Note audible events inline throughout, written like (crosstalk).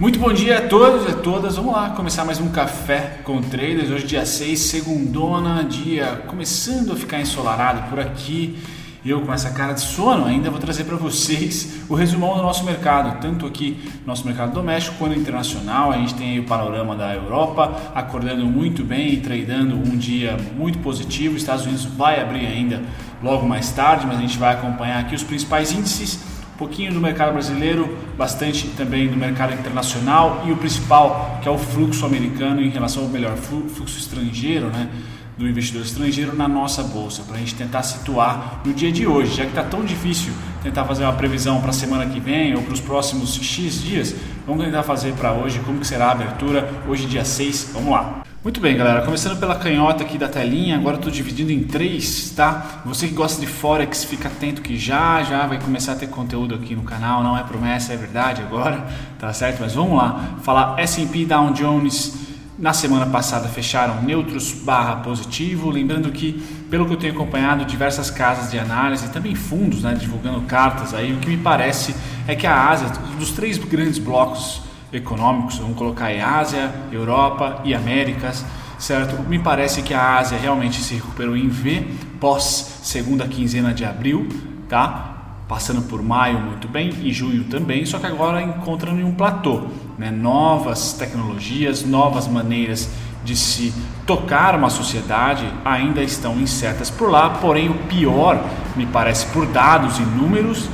Muito bom dia a todos e a todas. Vamos lá começar mais um café com traders. Hoje dia 6, segundona, dia começando a ficar ensolarado por aqui. Eu com essa cara de sono ainda vou trazer para vocês o resumão do nosso mercado, tanto aqui nosso mercado doméstico quanto internacional. A gente tem o panorama da Europa acordando muito bem e tradando um dia muito positivo. Os Estados Unidos vai abrir ainda logo mais tarde, mas a gente vai acompanhar aqui os principais índices pouquinho do mercado brasileiro, bastante também do mercado internacional e o principal, que é o fluxo americano em relação ao melhor fluxo estrangeiro, né? do investidor estrangeiro na nossa bolsa, para a gente tentar situar no dia de hoje, já que está tão difícil tentar fazer uma previsão para a semana que vem ou para os próximos X dias, vamos tentar fazer para hoje como que será a abertura, hoje dia 6, vamos lá. Muito bem, galera. Começando pela canhota aqui da telinha, agora estou dividindo em três, tá? Você que gosta de Forex, fica atento que já, já vai começar a ter conteúdo aqui no canal. Não é promessa, é verdade agora, tá certo? Mas vamos lá. Falar S&P Dow Jones na semana passada fecharam neutros barra positivo. Lembrando que, pelo que eu tenho acompanhado, diversas casas de análise também fundos, né, divulgando cartas aí, o que me parece é que a Ásia, dos três grandes blocos econômicos, vamos colocar aí Ásia, Europa e Américas, certo? Me parece que a Ásia realmente se recuperou em V pós segunda quinzena de abril, tá? Passando por maio muito bem e junho também, só que agora encontrando um platô, né? Novas tecnologias, novas maneiras de se tocar uma sociedade ainda estão incertas por lá, porém o pior, me parece, por dados e números,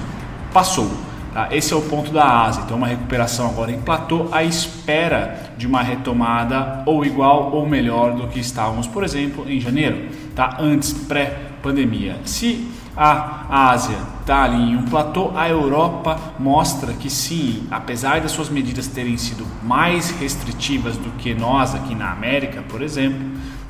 passou. Tá? Esse é o ponto da Ásia. Então, uma recuperação agora em platô à espera de uma retomada ou igual ou melhor do que estávamos, por exemplo, em janeiro, tá? antes, pré-pandemia. Se a Ásia está ali em um platô, a Europa mostra que sim, apesar das suas medidas terem sido mais restritivas do que nós aqui na América, por exemplo,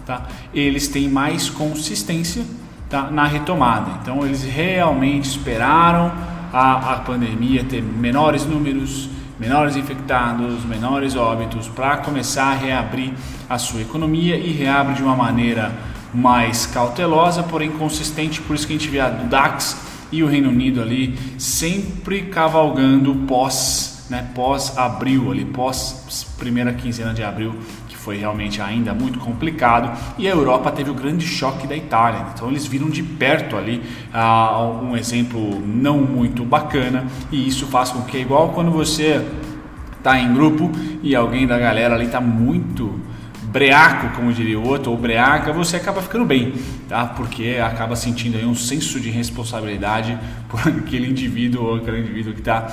tá? eles têm mais consistência tá? na retomada. Então, eles realmente esperaram a, a pandemia ter menores números, menores infectados, menores óbitos, para começar a reabrir a sua economia e reabre de uma maneira mais cautelosa, porém consistente. Por isso que a gente vê a DAX e o Reino Unido ali sempre cavalgando pós, né, pós abril ali, pós primeira quinzena de abril foi realmente ainda muito complicado e a Europa teve o grande choque da Itália. Então eles viram de perto ali uh, um exemplo não muito bacana e isso faz com que, igual quando você está em grupo e alguém da galera ali está muito breaco, como diria o outro, ou breaca, você acaba ficando bem, tá? Porque acaba sentindo aí um senso de responsabilidade (laughs) por aquele indivíduo ou aquele indivíduo que está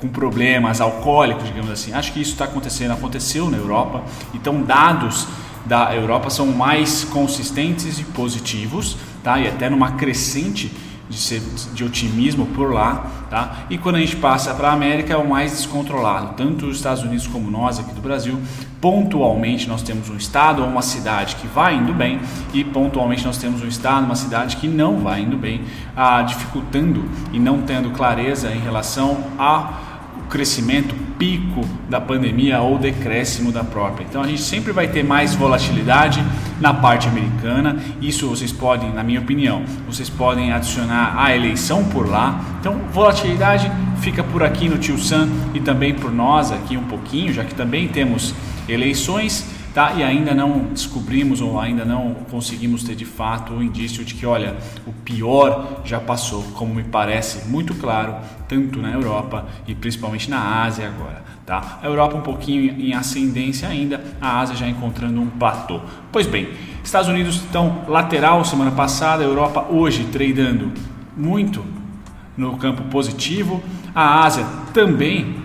com problemas alcoólicos, digamos assim. Acho que isso está acontecendo, aconteceu na Europa. Então, dados da Europa são mais consistentes e positivos, tá? E até numa crescente de, ser, de otimismo por lá, tá? E quando a gente passa para a América é o mais descontrolado, tanto os Estados Unidos como nós aqui do Brasil. Pontualmente nós temos um estado ou uma cidade que vai indo bem e pontualmente nós temos um estado, uma cidade que não vai indo bem, ah, dificultando e não tendo clareza em relação a crescimento, pico da pandemia ou decréscimo da própria. Então a gente sempre vai ter mais volatilidade na parte americana. Isso vocês podem, na minha opinião, vocês podem adicionar a eleição por lá. Então volatilidade fica por aqui no Tio Sam e também por nós aqui um pouquinho, já que também temos eleições tá? E ainda não descobrimos ou ainda não conseguimos ter de fato o indício de que, olha, o pior já passou, como me parece muito claro, tanto na Europa e principalmente na Ásia agora, tá? A Europa um pouquinho em ascendência ainda, a Ásia já encontrando um platô. Pois bem, Estados Unidos estão lateral semana passada, a Europa hoje tradando muito no campo positivo, a Ásia também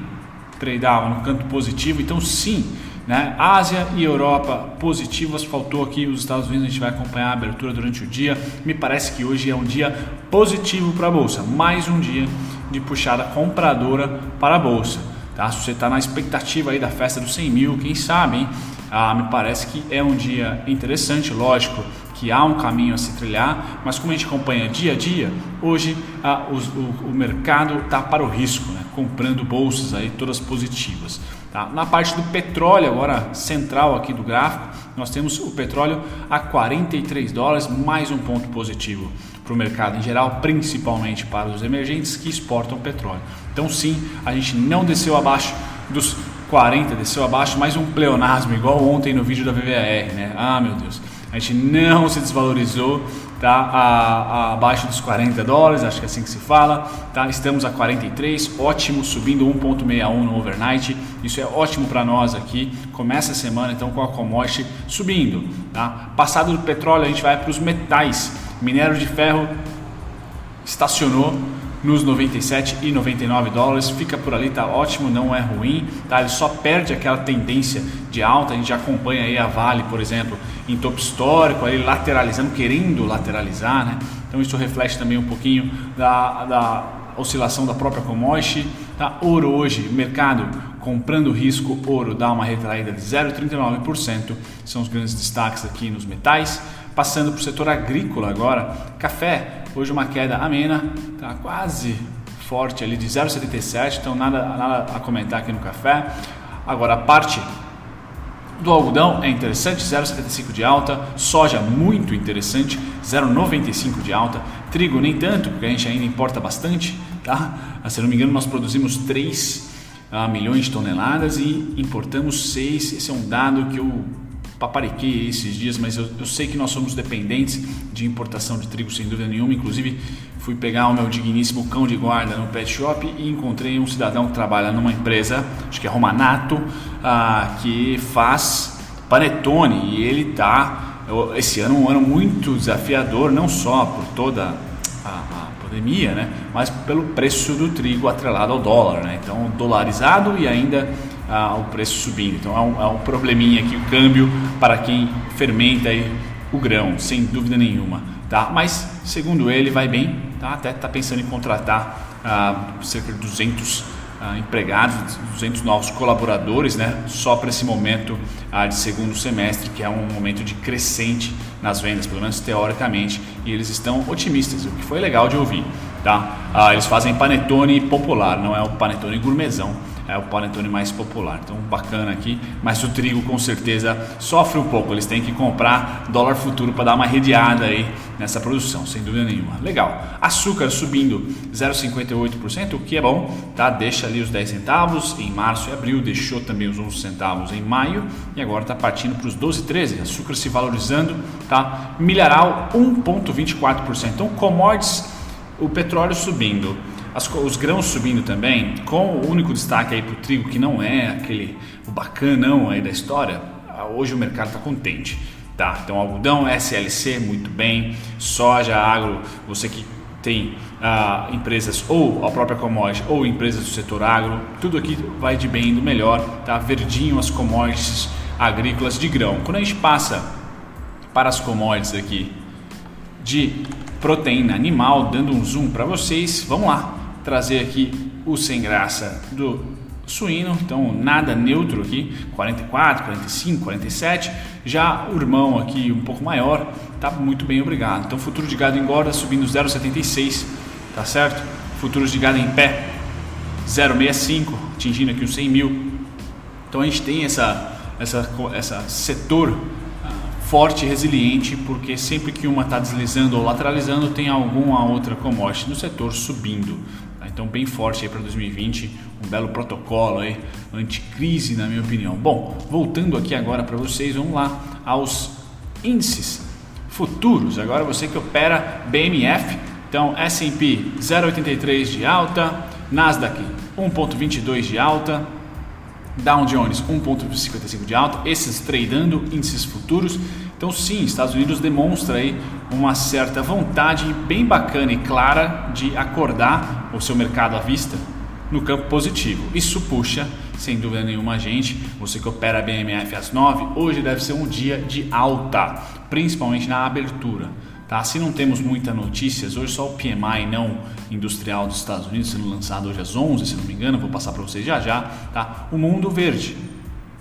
tradava no campo positivo, então sim, né? Ásia e Europa positivas, faltou aqui os Estados Unidos, a gente vai acompanhar a abertura durante o dia. Me parece que hoje é um dia positivo para a bolsa, mais um dia de puxada compradora para a bolsa. Tá? Se você está na expectativa aí da festa dos 100 mil, quem sabe, hein? Ah, me parece que é um dia interessante, lógico que há um caminho a se trilhar, mas como a gente acompanha dia a dia, hoje ah, o, o, o mercado está para o risco, né? comprando bolsas aí todas positivas. Tá? Na parte do petróleo, agora central aqui do gráfico, nós temos o petróleo a 43 dólares, mais um ponto positivo para o mercado em geral, principalmente para os emergentes que exportam petróleo. Então, sim, a gente não desceu abaixo dos 40 desceu abaixo, mais um pleonasmo, igual ontem no vídeo da VVAR, né? Ah, meu Deus. A gente não se desvalorizou, tá? A, a, abaixo dos 40 dólares, acho que é assim que se fala, tá? Estamos a 43, ótimo, subindo 1.61 no overnight. Isso é ótimo para nós aqui. Começa a semana então com a commodity subindo, tá? Passado do petróleo, a gente vai para os metais. Minério de ferro estacionou nos 97 e 99 dólares, fica por ali, tá ótimo, não é ruim, tá? Ele só perde aquela tendência de alta, a gente já acompanha aí a Vale, por exemplo, em topo histórico, aí lateralizando, querendo lateralizar, né? Então isso reflete também um pouquinho da, da oscilação da própria commodity, tá? Ouro hoje, mercado comprando risco, ouro dá uma retraída de 0,39%, são os grandes destaques aqui nos metais. Passando para o setor agrícola agora, café, hoje uma queda amena, tá quase forte ali de 0,77, então nada, nada a comentar aqui no café. Agora a parte do algodão é interessante, 0,75 de alta, soja muito interessante, 0,95 de alta, trigo nem tanto, porque a gente ainda importa bastante, tá? Ah, se não me engano, nós produzimos 3 milhões de toneladas e importamos 6. Esse é um dado que eu papariquei esses dias, mas eu, eu, sei que nós somos dependentes de importação de trigo sem dúvida nenhuma. Inclusive, fui pegar o meu digníssimo cão de guarda no pet shop e encontrei um cidadão que trabalha numa empresa, acho que é Romanato, ah, que faz panetone e ele tá esse ano um ano muito desafiador, não só por toda a, a pandemia, né, mas pelo preço do trigo atrelado ao dólar, né? Então, dolarizado e ainda ah, o preço subindo. Então é um, é um probleminha aqui o câmbio para quem fermenta aí o grão, sem dúvida nenhuma. Tá? Mas segundo ele vai bem, tá? até está pensando em contratar ah, cerca de 200 ah, empregados, 200 novos colaboradores, né? só para esse momento ah, de segundo semestre, que é um momento de crescente nas vendas, pelo menos teoricamente, e eles estão otimistas, o que foi legal de ouvir. Tá? Ah, eles fazem panetone popular, não é o panetone gourmetzão é o panetone mais popular. Então, bacana aqui, mas o trigo com certeza sofre um pouco. Eles têm que comprar dólar futuro para dar uma redeada aí nessa produção, sem dúvida nenhuma. Legal. Açúcar subindo 0,58%, o que é bom, tá? Deixa ali os 10 centavos em março e abril, deixou também os 11 centavos em maio e agora está partindo para os 12,13. Açúcar se valorizando, tá? Milharal 1,24%. Então, commodities, o petróleo subindo as, os grãos subindo também, com o único destaque aí para o trigo, que não é aquele o bacanão aí da história, ah, hoje o mercado está contente. Tá, então algodão, SLC, muito bem, soja, agro, você que tem ah, empresas ou a própria commodity ou empresas do setor agro, tudo aqui vai de bem indo melhor, tá? Verdinho as commodities agrícolas de grão. Quando a gente passa para as commodities aqui de proteína animal, dando um zoom para vocês, vamos lá trazer aqui o sem graça do suíno, então nada neutro aqui, 44, 45, 47. Já o irmão aqui um pouco maior, tá muito bem, obrigado. Então futuro de gado engorda subindo 0,76, tá certo? Futuros de gado em pé 0,65, atingindo aqui os 100 mil. Então a gente tem essa essa essa setor ah, forte e resiliente, porque sempre que uma está deslizando ou lateralizando, tem alguma outra commodity no setor subindo. Então, bem forte aí para 2020, um belo protocolo aí, anticrise, na minha opinião. Bom, voltando aqui agora para vocês, vamos lá aos índices futuros. Agora você que opera BMF, então S&P 0,83 de alta, Nasdaq 1,22 de alta, Dow Jones 1,55 de alta, esses tradando índices futuros. Então sim, Estados Unidos demonstra aí uma certa vontade bem bacana e clara de acordar o seu mercado à vista no campo positivo. Isso puxa, sem dúvida nenhuma, a gente, você que opera a BMF às 9, hoje deve ser um dia de alta, principalmente na abertura. Tá? Se não temos muitas notícias, hoje só o PMI não industrial dos Estados Unidos sendo lançado hoje às 11, se não me engano, vou passar para vocês já já. Tá? O mundo verde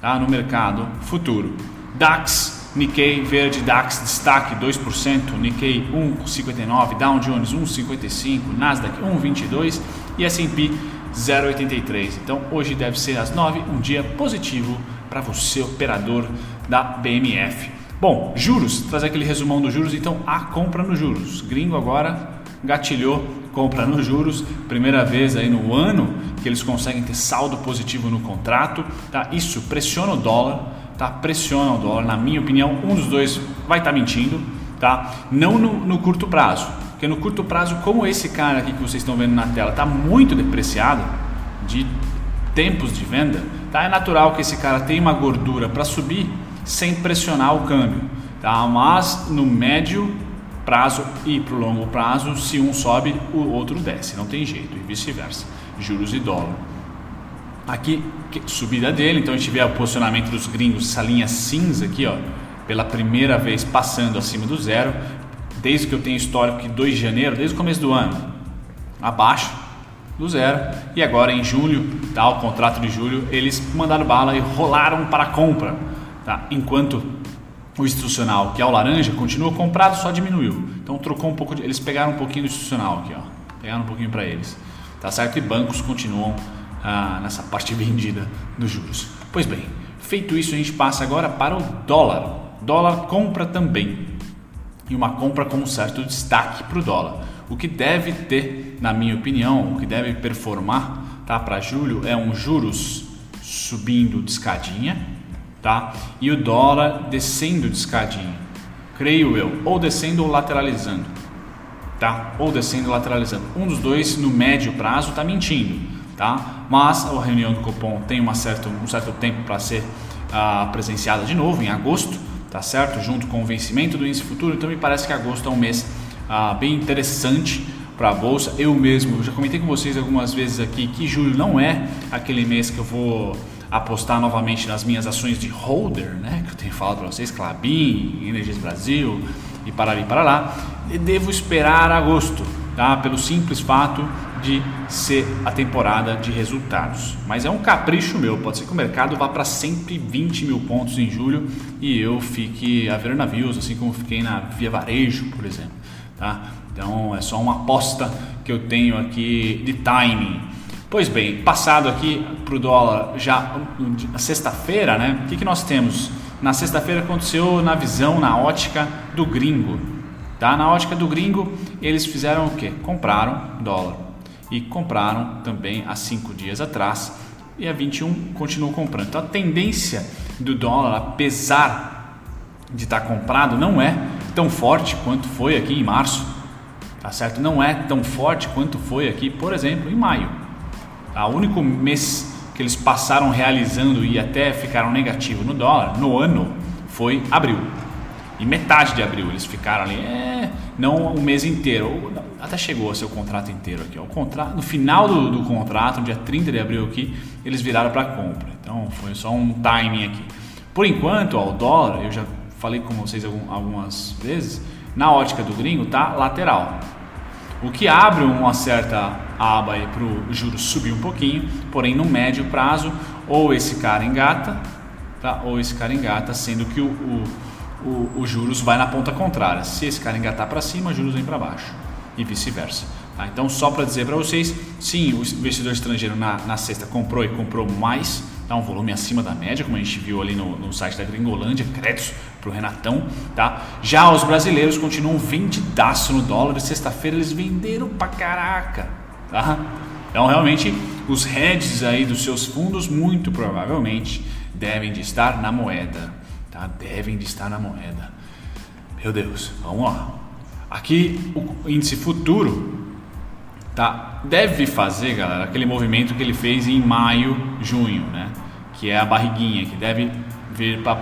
tá? no mercado futuro. DAX, Nikkei verde, DAX destaque 2%, Nikkei 1,59, Dow Jones 1,55, Nasdaq 1,22 e S&P 0,83. Então hoje deve ser às 9, um dia positivo para você operador da BMF. Bom, juros, trazer aquele resumão dos juros, então a compra nos juros. Gringo agora gatilhou compra nos juros, primeira vez aí no ano que eles conseguem ter saldo positivo no contrato, tá? Isso pressiona o dólar, tá? Pressiona o dólar, na minha opinião, um dos dois vai estar tá mentindo, tá? Não no, no, curto prazo, porque no curto prazo, como esse cara aqui que vocês estão vendo na tela está muito depreciado de tempos de venda, tá? É natural que esse cara tenha uma gordura para subir sem pressionar o câmbio, tá? Mas no médio prazo e para o longo prazo, se um sobe, o outro desce, não tem jeito, e vice-versa, juros e dólar. Aqui, subida dele, então a gente vê o posicionamento dos gringos, essa linha cinza aqui, ó, pela primeira vez passando acima do zero, desde que eu tenho histórico que 2 de janeiro, desde o começo do ano, abaixo do zero, e agora em julho, tá, o contrato de julho, eles mandaram bala e rolaram para a compra, tá, enquanto o institucional, que é o laranja, continua comprado, só diminuiu. Então trocou um pouco, de, eles pegaram um pouquinho do institucional aqui, ó, pegaram um pouquinho para eles, tá certo? E bancos continuam ah, nessa parte vendida dos juros. Pois bem, feito isso, a gente passa agora para o dólar. Dólar compra também e uma compra com um certo destaque para o dólar. O que deve ter, na minha opinião, o que deve performar, tá? Para julho é um juros subindo de escadinha tá? E o dólar descendo de escadinha, creio eu, ou descendo ou lateralizando, tá? Ou descendo ou lateralizando. Um dos dois no médio prazo está mentindo, tá? Mas a reunião do cupom tem uma certa, um certo tempo para ser uh, presenciada de novo em agosto, tá certo? Junto com o vencimento do índice futuro, então me parece que agosto é um mês uh, bem interessante para a bolsa. Eu mesmo já comentei com vocês algumas vezes aqui que julho não é aquele mês que eu vou apostar novamente nas minhas ações de holder, né, que eu tenho falado para vocês, Clabin, Energias Brasil e para ali para lá, e devo esperar agosto, tá? Pelo simples fato de ser a temporada de resultados. Mas é um capricho meu, pode ser que o mercado vá para 120 mil pontos em julho e eu fique a ver navios, assim como fiquei na Via Varejo, por exemplo, tá? Então é só uma aposta que eu tenho aqui de timing. Pois bem, passado aqui para o dólar já na sexta-feira, né? O que, que nós temos? Na sexta-feira aconteceu na visão, na ótica do gringo. Tá? Na ótica do gringo, eles fizeram o quê? Compraram dólar. E compraram também há cinco dias atrás. E a 21 continuou comprando. Então a tendência do dólar, apesar de estar comprado, não é tão forte quanto foi aqui em março. Tá certo? Não é tão forte quanto foi aqui, por exemplo, em maio. O único mês que eles passaram realizando e até ficaram negativo no dólar no ano foi abril. E metade de abril eles ficaram ali, é, não o mês inteiro, até chegou o contrato inteiro aqui. Ó. O contrato, no final do, do contrato, no dia 30 de abril aqui, eles viraram para compra. Então foi só um timing aqui. Por enquanto, ó, o dólar, eu já falei com vocês algumas vezes, na ótica do gringo tá lateral. O que abre uma certa aba para o juros subir um pouquinho, porém no médio prazo, ou esse cara engata, tá? ou esse cara engata, sendo que o, o, o, o juros vai na ponta contrária. Se esse cara engatar para cima, juros vem para baixo e vice-versa. Tá? Então, só para dizer para vocês, sim, o investidor estrangeiro na, na sexta comprou e comprou mais, tá? um volume acima da média, como a gente viu ali no, no site da Gringolândia, créditos para o Renatão. Tá? Já os brasileiros continuam vendidaço no dólar, sexta-feira eles venderam para caraca. Tá? Então, realmente, os hedges aí dos seus fundos, muito provavelmente, devem de estar na moeda. Tá? Devem de estar na moeda. Meu Deus, vamos lá. Aqui, o índice futuro tá? deve fazer, galera, aquele movimento que ele fez em maio, junho, né? que é a barriguinha, que deve vir para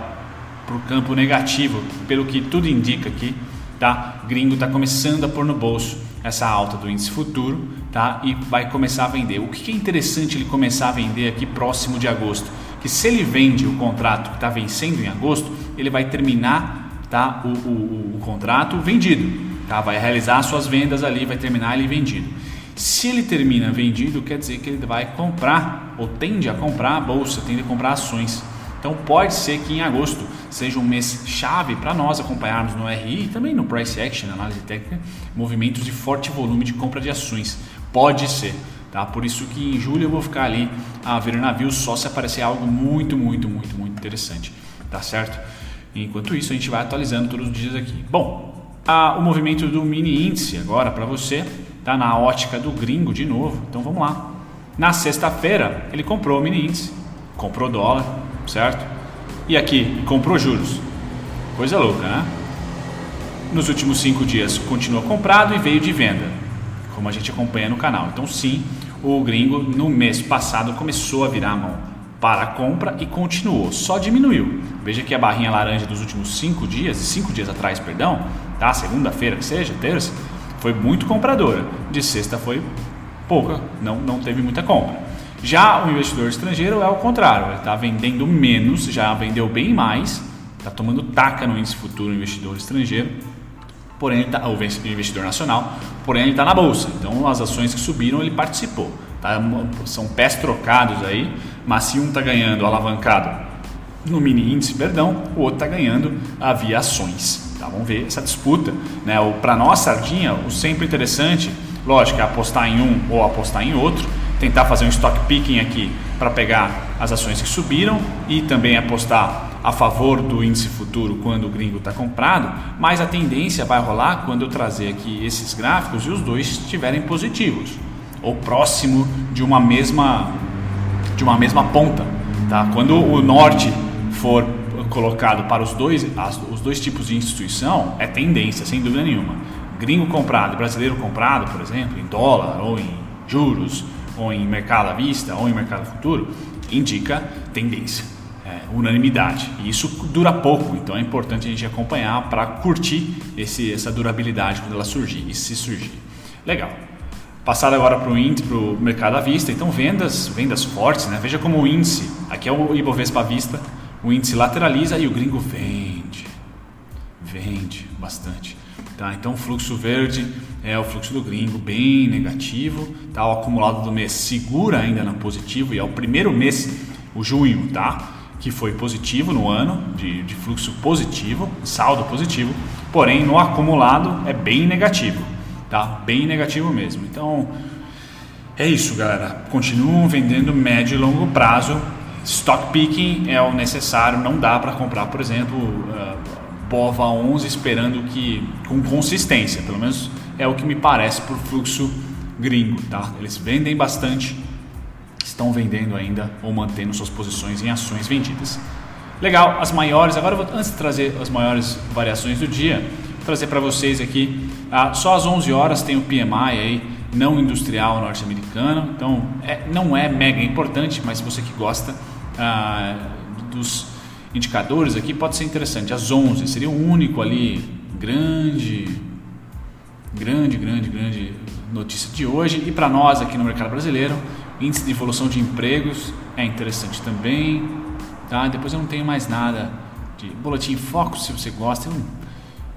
o campo negativo, pelo que tudo indica aqui. Tá? Gringo está começando a pôr no bolso essa alta do índice futuro, tá? E vai começar a vender. O que é interessante ele começar a vender aqui próximo de agosto? Que se ele vende o contrato que está vencendo em agosto, ele vai terminar, tá? O, o, o contrato vendido, tá? Vai realizar suas vendas ali, vai terminar ele vendido. Se ele termina vendido, quer dizer que ele vai comprar ou tende a comprar a bolsa, tende a comprar ações. Então pode ser que em agosto seja um mês chave para nós acompanharmos no RI e também no Price Action, análise técnica, movimentos de forte volume de compra de ações. Pode ser. Tá? Por isso que em julho eu vou ficar ali a ver navios só se aparecer algo muito, muito, muito, muito interessante. Tá certo? Enquanto isso, a gente vai atualizando todos os dias aqui. Bom, a, o movimento do mini índice agora para você, tá na ótica do gringo de novo. Então vamos lá. Na sexta-feira ele comprou o mini índice, comprou dólar, certo? E aqui comprou juros. Coisa louca, né? Nos últimos cinco dias continuou comprado e veio de venda, como a gente acompanha no canal. Então sim, o gringo no mês passado começou a virar a mão para a compra e continuou, só diminuiu. Veja que a barrinha laranja dos últimos cinco dias, cinco dias atrás, perdão, tá? Segunda-feira que seja, terça, foi muito compradora. De sexta foi pouca, não, não teve muita compra. Já o investidor estrangeiro é o contrário, ele está vendendo menos, já vendeu bem mais, está tomando taca no índice futuro investidor estrangeiro, porém ele tá, o investidor nacional, porém ele está na bolsa. Então as ações que subiram ele participou. Tá? São pés trocados aí, mas se um está ganhando alavancado no mini índice, perdão, o outro está ganhando via ações. Tá? Vamos ver essa disputa. Né? Para nós, Sardinha, o sempre interessante, lógico, é apostar em um ou apostar em outro, tentar fazer um stock picking aqui para pegar as ações que subiram e também apostar a favor do índice futuro quando o gringo está comprado, mas a tendência vai rolar quando eu trazer aqui esses gráficos e os dois estiverem positivos ou próximo de uma mesma de uma mesma ponta, tá? Quando o norte for colocado para os dois, as, os dois tipos de instituição, é tendência, sem dúvida nenhuma. Gringo comprado, brasileiro comprado, por exemplo, em dólar ou em juros, ou em mercado à vista, ou em mercado futuro, indica tendência, unanimidade. E isso dura pouco, então é importante a gente acompanhar para curtir esse, essa durabilidade quando ela surgir e se surgir. Legal. Passado agora para o índice, para o mercado à vista, então vendas, vendas fortes, né? Veja como o índice, aqui é o Ibovespa à vista, o índice lateraliza e o gringo vende. Vende bastante. Tá? Então o fluxo verde é o fluxo do gringo bem negativo. Tá? O acumulado do mês segura ainda no positivo e é o primeiro mês, o junho, tá? Que foi positivo no ano, de, de fluxo positivo, saldo positivo, porém no acumulado é bem negativo. Tá? Bem negativo mesmo. Então é isso, galera. Continuam vendendo médio e longo prazo Stock picking é o necessário, não dá para comprar, por exemplo, uh, BOVA 11 esperando que com consistência, pelo menos é o que me parece por fluxo gringo, tá? Eles vendem bastante, estão vendendo ainda ou mantendo suas posições em ações vendidas. Legal, as maiores, agora vou, antes de trazer as maiores variações do dia, vou trazer para vocês aqui, ah, só às 11 horas tem o PMI aí, não industrial norte-americano, então é, não é mega importante, mas você que gosta, ah, dos indicadores aqui pode ser interessante. As 11 seria o único ali grande, grande, grande, grande notícia de hoje. E para nós aqui no mercado brasileiro, índice de evolução de empregos é interessante também. Tá? Depois eu não tenho mais nada de boletim foco, se você gosta. Eu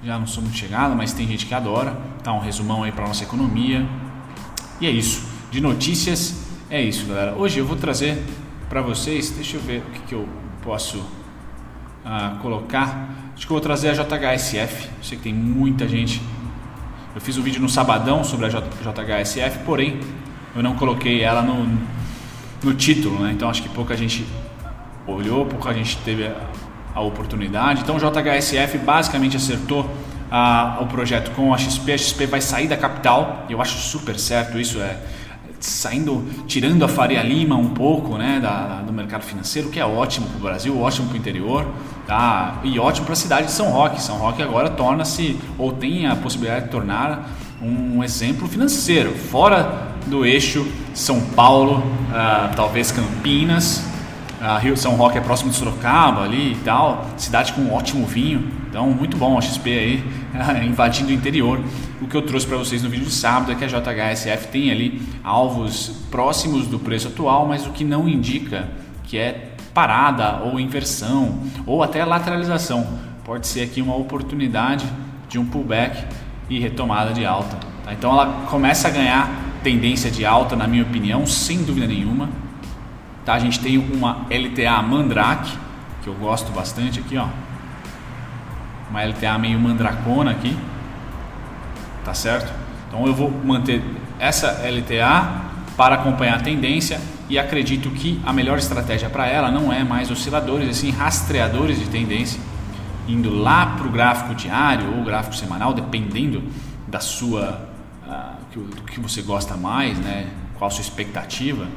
já não sou muito chegado, mas tem gente que adora. Tá um resumão aí para nossa economia. E é isso. De notícias é isso, galera. Hoje eu vou trazer para vocês. Deixa eu ver o que, que eu posso uh, colocar. Acho que eu vou trazer a JHSF. Eu sei que tem muita gente. Eu fiz um vídeo no sabadão sobre a JHSF, porém eu não coloquei ela no, no título, né? Então acho que pouca gente olhou, pouca gente teve a, a oportunidade. Então o JHSF basicamente acertou a, o projeto com a XP. A XP vai sair da capital. Eu acho super certo isso. É saindo, tirando a Faria Lima um pouco né, da, do mercado financeiro, que é ótimo para o Brasil, ótimo para o interior, tá? e ótimo para a cidade de São Roque. São Roque agora torna-se, ou tem a possibilidade de tornar um exemplo financeiro, fora do eixo São Paulo, uh, talvez Campinas, uh, Rio São Roque é próximo de Sorocaba ali e tal, cidade com um ótimo vinho, então muito bom a XP aí (laughs) invadindo o interior. O que eu trouxe para vocês no vídeo de sábado é que a JHSF tem ali alvos próximos do preço atual, mas o que não indica que é parada ou inversão ou até lateralização. Pode ser aqui uma oportunidade de um pullback e retomada de alta. Tá? Então ela começa a ganhar tendência de alta, na minha opinião, sem dúvida nenhuma. Tá? A gente tem uma LTA Mandrake, que eu gosto bastante aqui, ó. Uma LTA meio mandracona aqui tá certo? Então eu vou manter essa LTA para acompanhar a tendência e acredito que a melhor estratégia para ela não é mais osciladores, e sim rastreadores de tendência. indo lá para o gráfico diário ou gráfico semanal, dependendo da sua do que você gosta mais, né? Qual a sua expectativa?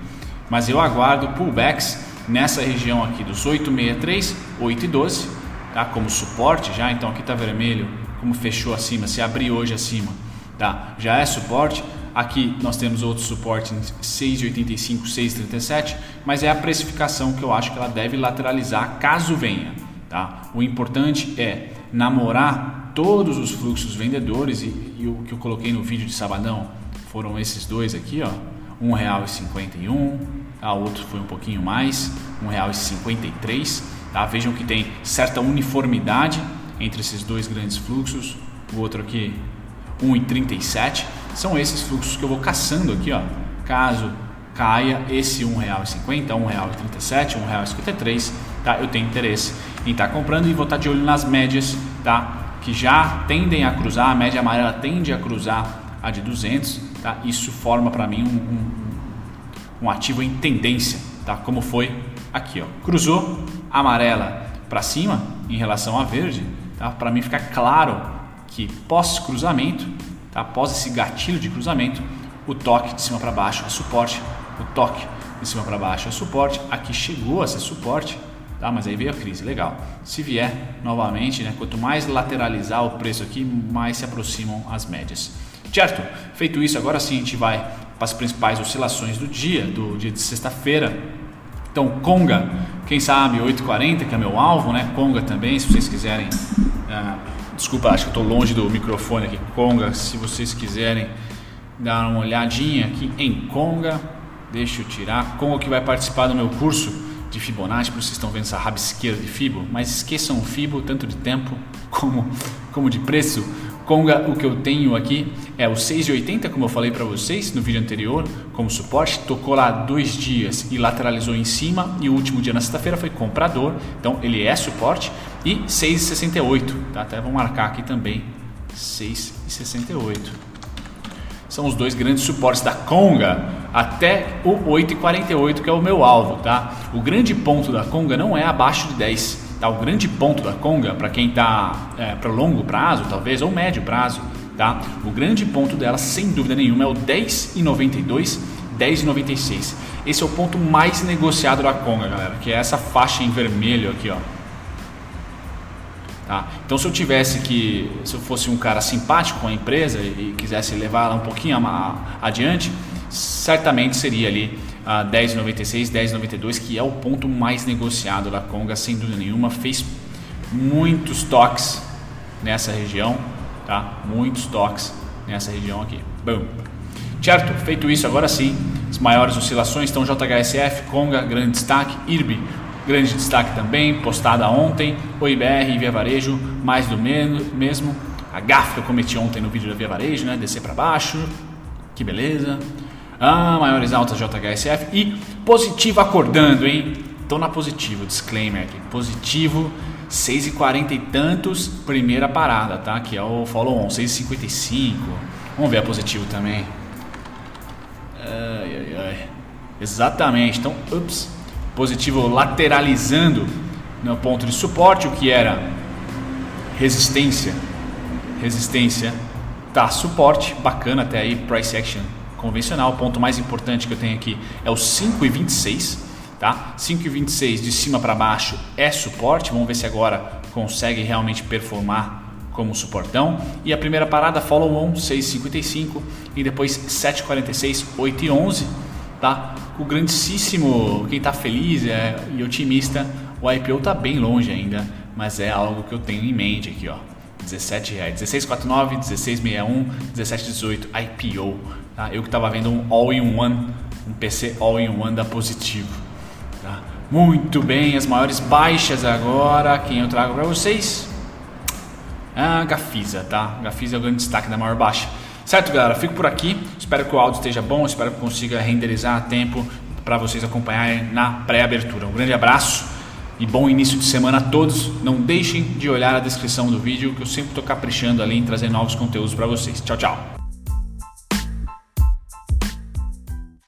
Mas eu aguardo pullbacks nessa região aqui dos 863, 812, tá? Como suporte já. Então aqui está vermelho, como fechou acima, se abrir hoje acima, tá? Já é suporte. Aqui nós temos outro suporte em 6,85, 6,37, mas é a precificação que eu acho que ela deve lateralizar caso venha. Tá? O importante é namorar todos os fluxos vendedores e, e o que eu coloquei no vídeo de sabadão foram esses dois aqui, ó, R$ 1,51, tá? o outro foi um pouquinho mais, R$ 1,53. Tá? Vejam que tem certa uniformidade entre esses dois grandes fluxos, o outro aqui 1,37. São esses fluxos que eu vou caçando aqui, ó. Caso caia esse R$ 1,50, R$ 1,37, R$ 1,53, tá? Eu tenho interesse em estar tá comprando e vou estar tá de olho nas médias, tá? Que já tendem a cruzar, a média amarela tende a cruzar a de 200, tá? Isso forma para mim um, um, um, ativo em tendência, tá? Como foi aqui, ó. Cruzou amarela para cima em relação a verde, tá? Para mim ficar claro que pós cruzamento, tá? após esse gatilho de cruzamento, o toque de cima para baixo é suporte, o toque de cima para baixo é suporte, aqui chegou a ser suporte, tá? mas aí veio a crise, legal. Se vier novamente, né? quanto mais lateralizar o preço aqui, mais se aproximam as médias. Certo? Feito isso, agora sim a gente vai para as principais oscilações do dia, do dia de sexta-feira. Então, Conga, quem sabe 8,40, que é meu alvo, né? Conga também, se vocês quiserem uh, Desculpa, acho que estou longe do microfone aqui. Conga, se vocês quiserem dar uma olhadinha aqui em Conga, deixa eu tirar. Conga que vai participar do meu curso de Fibonacci, por vocês estão vendo essa rabisqueira de Fibo, mas esqueçam o Fibo, tanto de tempo (laughs) como, como de preço. Conga, o que eu tenho aqui é o 6,80, como eu falei para vocês no vídeo anterior, como suporte. Tocou lá dois dias e lateralizou em cima. E o último dia na sexta-feira foi comprador, então ele é suporte. E 6,68, tá? Até vou marcar aqui também 6,68. São os dois grandes suportes da Conga até o 8,48, que é o meu alvo, tá? O grande ponto da Conga não é abaixo de 10 Tá? O grande ponto da conga, para quem está é, para longo prazo, talvez, ou médio prazo, tá? o grande ponto dela, sem dúvida nenhuma, é o 10,92, 10,96. Esse é o ponto mais negociado da conga, galera, que é essa faixa em vermelho aqui, ó. Tá? Então, se eu tivesse que, se eu fosse um cara simpático com a empresa e quisesse levar ela um pouquinho adiante, certamente seria ali a 10,96, 10,92, que é o ponto mais negociado da Conga, sem dúvida nenhuma. Fez muitos toques nessa região, tá? Muitos toques nessa região aqui. Bom, certo? Feito isso, agora sim, as maiores oscilações estão JHSF, Conga, grande destaque, IRB, grande destaque também, postada ontem, OIBR, Via Varejo, mais do mesmo. A gafa que eu cometi ontem no vídeo da Via Varejo, né? Descer para baixo, que beleza. Ah, maiores altas JHSF e positivo acordando, hein? Tô na positivo, disclaimer aqui. Positivo, 6 e 40 e tantos, primeira parada, tá? Que é o follow on, 6,55. Vamos ver a positivo também. Ai, ai, ai. Exatamente. Então, ups, positivo lateralizando no ponto de suporte, o que era resistência. Resistência tá suporte, bacana até aí, price action convencional. O ponto mais importante que eu tenho aqui é o 5,26, tá? 5,26 de cima para baixo é suporte. Vamos ver se agora consegue realmente performar como suportão. E a primeira parada follow on 6,55 e depois 7,46, 8,11, tá? O grandíssimo, quem está feliz é, e otimista, o IPO está bem longe ainda, mas é algo que eu tenho em mente aqui, ó. 17 reais, 16,49, 16,61, 17,18 IPO. Tá? Eu que estava vendo um all-in-one, um PC all-in-one da Positivo. Tá? Muito bem, as maiores baixas agora, quem eu trago para vocês? A Gafisa, tá? Gafisa é o grande destaque da maior baixa. Certo, galera? Fico por aqui. Espero que o áudio esteja bom, espero que consiga renderizar a tempo para vocês acompanharem na pré-abertura. Um grande abraço e bom início de semana a todos. Não deixem de olhar a descrição do vídeo, que eu sempre estou caprichando ali em trazer novos conteúdos para vocês. Tchau, tchau.